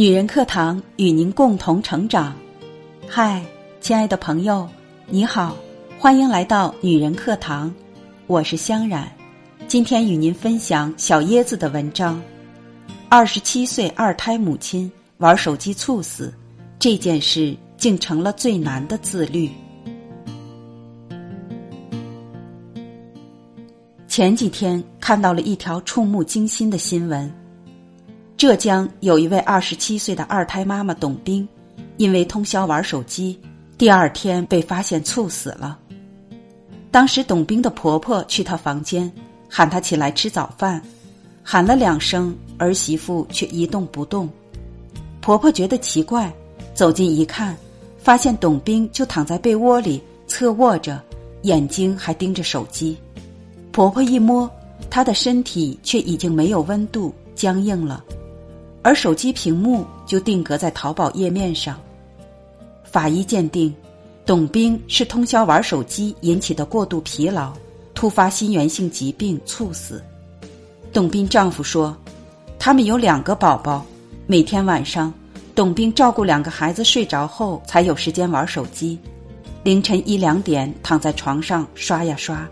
女人课堂与您共同成长。嗨，亲爱的朋友，你好，欢迎来到女人课堂，我是香冉。今天与您分享小椰子的文章：二十七岁二胎母亲玩手机猝死，这件事竟成了最难的自律。前几天看到了一条触目惊心的新闻。浙江有一位二十七岁的二胎妈妈董冰，因为通宵玩手机，第二天被发现猝死了。当时董冰的婆婆去她房间，喊她起来吃早饭，喊了两声，儿媳妇却一动不动。婆婆觉得奇怪，走近一看，发现董冰就躺在被窝里侧卧着，眼睛还盯着手机。婆婆一摸，她的身体却已经没有温度，僵硬了。而手机屏幕就定格在淘宝页面上。法医鉴定，董冰是通宵玩手机引起的过度疲劳，突发心源性疾病猝死。董斌丈夫说，他们有两个宝宝，每天晚上，董冰照顾两个孩子睡着后，才有时间玩手机。凌晨一两点躺在床上刷呀刷，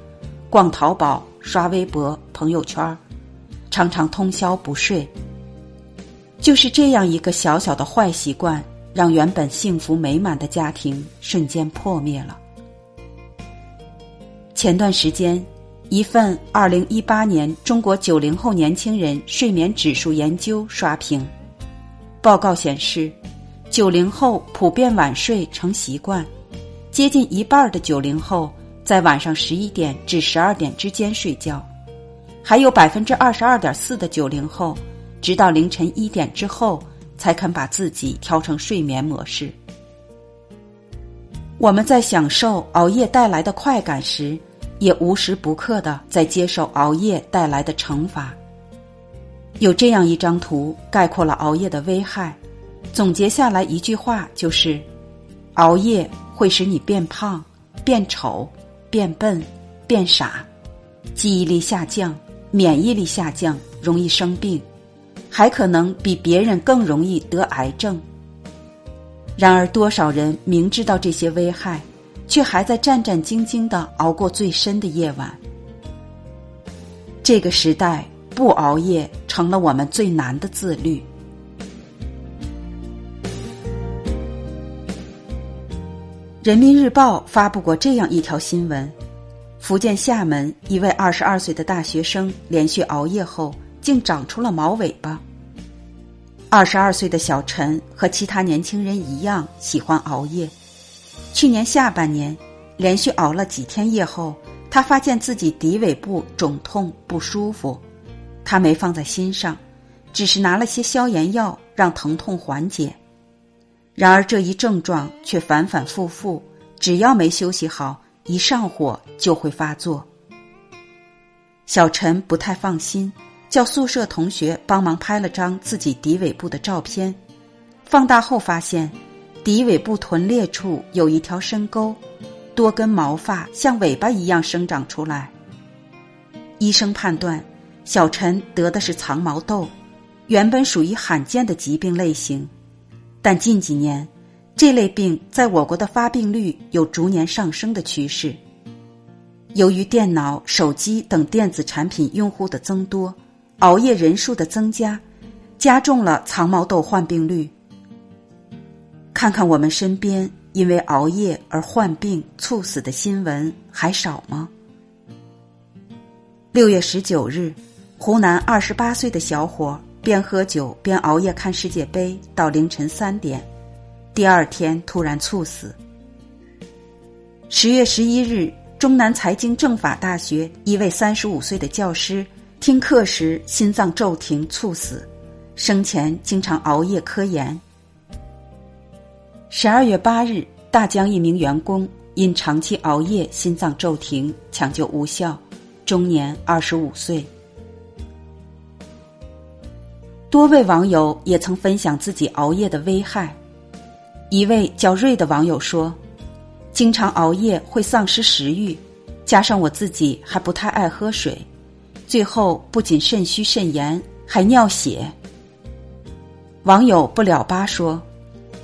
逛淘宝、刷微博、朋友圈，常常通宵不睡。就是这样一个小小的坏习惯，让原本幸福美满的家庭瞬间破灭了。前段时间，一份二零一八年中国九零后年轻人睡眠指数研究刷屏，报告显示，九零后普遍晚睡成习惯，接近一半的九零后在晚上十一点至十二点之间睡觉，还有百分之二十二点四的九零后。直到凌晨一点之后，才肯把自己调成睡眠模式。我们在享受熬夜带来的快感时，也无时不刻的在接受熬夜带来的惩罚。有这样一张图概括了熬夜的危害，总结下来一句话就是：熬夜会使你变胖、变丑、变笨、变傻，记忆力下降，免疫力下降，容易生病。还可能比别人更容易得癌症。然而，多少人明知道这些危害，却还在战战兢兢的熬过最深的夜晚？这个时代，不熬夜成了我们最难的自律。人民日报发布过这样一条新闻：福建厦门一位二十二岁的大学生连续熬夜后。竟长出了毛尾巴。二十二岁的小陈和其他年轻人一样喜欢熬夜。去年下半年，连续熬了几天夜后，他发现自己骶尾部肿痛不舒服，他没放在心上，只是拿了些消炎药让疼痛缓解。然而这一症状却反反复复，只要没休息好，一上火就会发作。小陈不太放心。叫宿舍同学帮忙拍了张自己骶尾部的照片，放大后发现，骶尾部臀裂处有一条深沟，多根毛发像尾巴一样生长出来。医生判断，小陈得的是藏毛痘，原本属于罕见的疾病类型，但近几年，这类病在我国的发病率有逐年上升的趋势。由于电脑、手机等电子产品用户的增多。熬夜人数的增加，加重了藏毛痘患病率。看看我们身边因为熬夜而患病猝死的新闻还少吗？六月十九日，湖南二十八岁的小伙边喝酒边熬夜看世界杯到凌晨三点，第二天突然猝死。十月十一日，中南财经政法大学一位三十五岁的教师。听课时心脏骤停猝死，生前经常熬夜科研。十二月八日，大疆一名员工因长期熬夜心脏骤停，抢救无效，终年二十五岁。多位网友也曾分享自己熬夜的危害。一位叫瑞的网友说：“经常熬夜会丧失食欲，加上我自己还不太爱喝水。”最后不仅肾虚肾炎，还尿血。网友不了吧说：“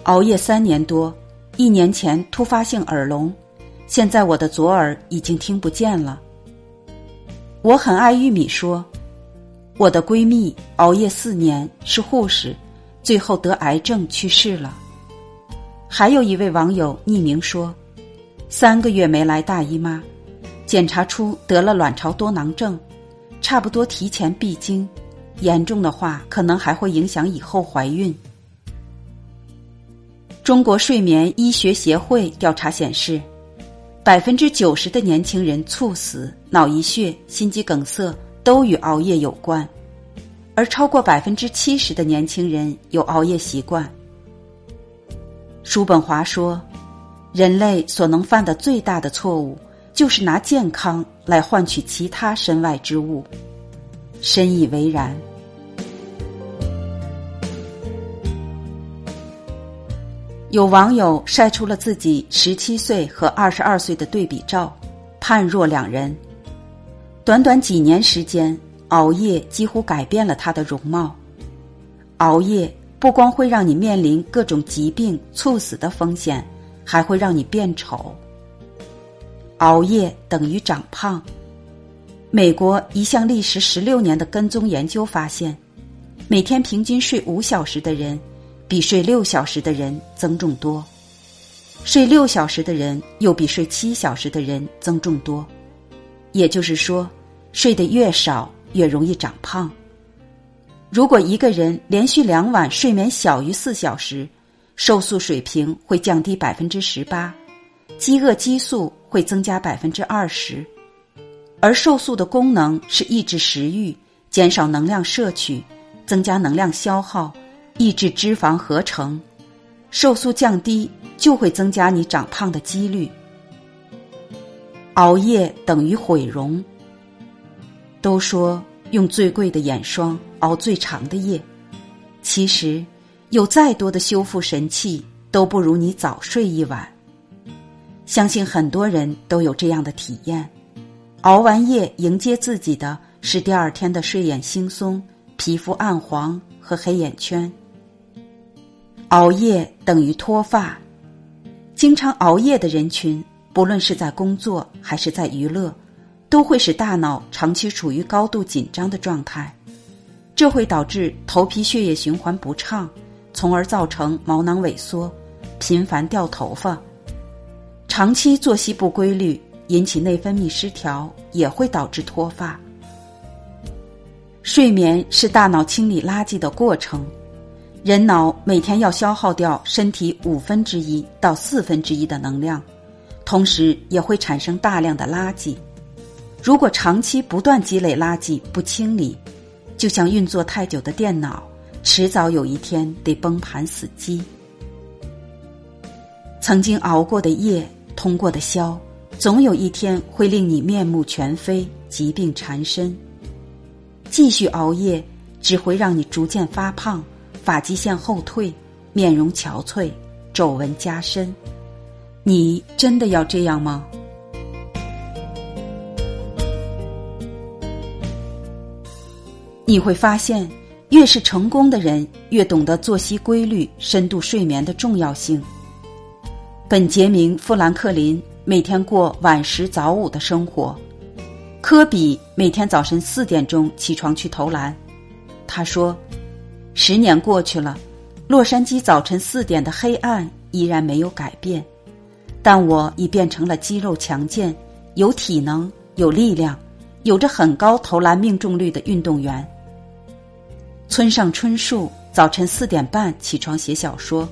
熬夜三年多，一年前突发性耳聋，现在我的左耳已经听不见了。”我很爱玉米说：“我的闺蜜熬夜四年，是护士，最后得癌症去世了。”还有一位网友匿名说：“三个月没来大姨妈，检查出得了卵巢多囊症，差不多提前闭经。”严重的话，可能还会影响以后怀孕。中国睡眠医学协会调查显示，百分之九十的年轻人猝死、脑溢血、心肌梗塞都与熬夜有关，而超过百分之七十的年轻人有熬夜习惯。叔本华说：“人类所能犯的最大的错误，就是拿健康来换取其他身外之物。”深以为然。有网友晒出了自己十七岁和二十二岁的对比照，判若两人。短短几年时间，熬夜几乎改变了他的容貌。熬夜不光会让你面临各种疾病、猝死的风险，还会让你变丑。熬夜等于长胖。美国一项历时十六年的跟踪研究发现，每天平均睡五小时的人，比睡六小时的人增重多；睡六小时的人又比睡七小时的人增重多。也就是说，睡得越少，越容易长胖。如果一个人连续两晚睡眠小于四小时，瘦素水平会降低百分之十八，饥饿激素会增加百分之二十。而瘦素的功能是抑制食欲、减少能量摄取、增加能量消耗、抑制脂肪合成。瘦素降低就会增加你长胖的几率。熬夜等于毁容。都说用最贵的眼霜熬最长的夜，其实有再多的修复神器都不如你早睡一晚。相信很多人都有这样的体验。熬完夜迎接自己的是第二天的睡眼惺忪、皮肤暗黄和黑眼圈。熬夜等于脱发，经常熬夜的人群，不论是在工作还是在娱乐，都会使大脑长期处于高度紧张的状态，这会导致头皮血液循环不畅，从而造成毛囊萎缩、频繁掉头发。长期作息不规律。引起内分泌失调，也会导致脱发。睡眠是大脑清理垃圾的过程，人脑每天要消耗掉身体五分之一到四分之一的能量，同时也会产生大量的垃圾。如果长期不断积累垃圾不清理，就像运作太久的电脑，迟早有一天得崩盘死机。曾经熬过的夜，通过的宵。总有一天会令你面目全非、疾病缠身。继续熬夜只会让你逐渐发胖、发际线后退、面容憔悴、皱纹加深。你真的要这样吗？你会发现，越是成功的人，越懂得作息规律、深度睡眠的重要性。本杰明·富兰克林。每天过晚食早午的生活，科比每天早晨四点钟起床去投篮。他说：“十年过去了，洛杉矶早晨四点的黑暗依然没有改变，但我已变成了肌肉强健、有体能、有力量、有着很高投篮命中率的运动员。”村上春树早晨四点半起床写小说，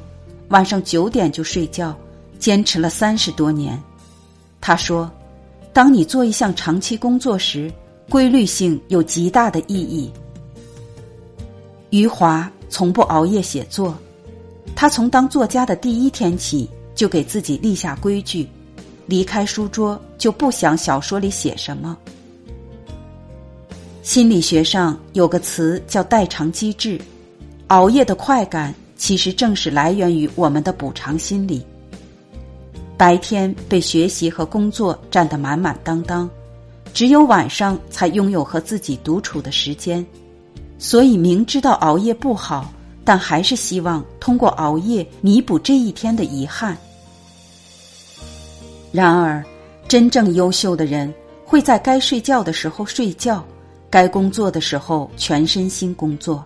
晚上九点就睡觉，坚持了三十多年。他说：“当你做一项长期工作时，规律性有极大的意义。”余华从不熬夜写作，他从当作家的第一天起就给自己立下规矩：离开书桌就不想小说里写什么。心理学上有个词叫代偿机制，熬夜的快感其实正是来源于我们的补偿心理。白天被学习和工作占得满满当当，只有晚上才拥有和自己独处的时间，所以明知道熬夜不好，但还是希望通过熬夜弥补这一天的遗憾。然而，真正优秀的人会在该睡觉的时候睡觉，该工作的时候全身心工作。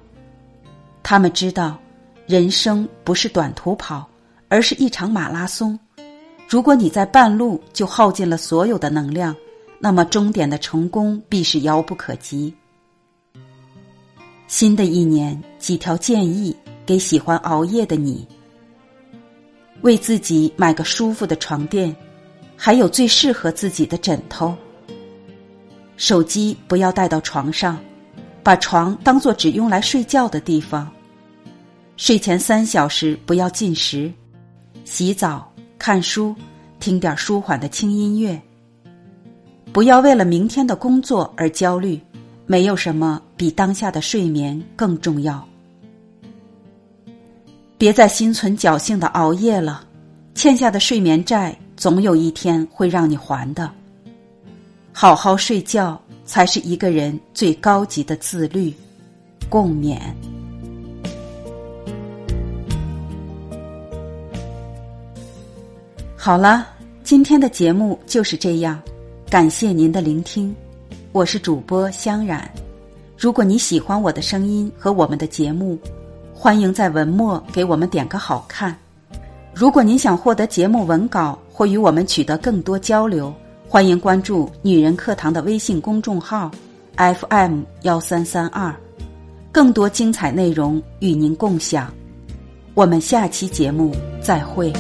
他们知道，人生不是短途跑，而是一场马拉松。如果你在半路就耗尽了所有的能量，那么终点的成功必是遥不可及。新的一年，几条建议给喜欢熬夜的你：为自己买个舒服的床垫，还有最适合自己的枕头。手机不要带到床上，把床当做只用来睡觉的地方。睡前三小时不要进食，洗澡、看书、听点舒缓的轻音乐。不要为了明天的工作而焦虑。没有什么比当下的睡眠更重要。别再心存侥幸的熬夜了，欠下的睡眠债总有一天会让你还的。好好睡觉才是一个人最高级的自律。共勉。好了，今天的节目就是这样，感谢您的聆听。我是主播香冉，如果你喜欢我的声音和我们的节目，欢迎在文末给我们点个好看。如果您想获得节目文稿或与我们取得更多交流，欢迎关注“女人课堂”的微信公众号 FM 幺三三二，更多精彩内容与您共享。我们下期节目再会。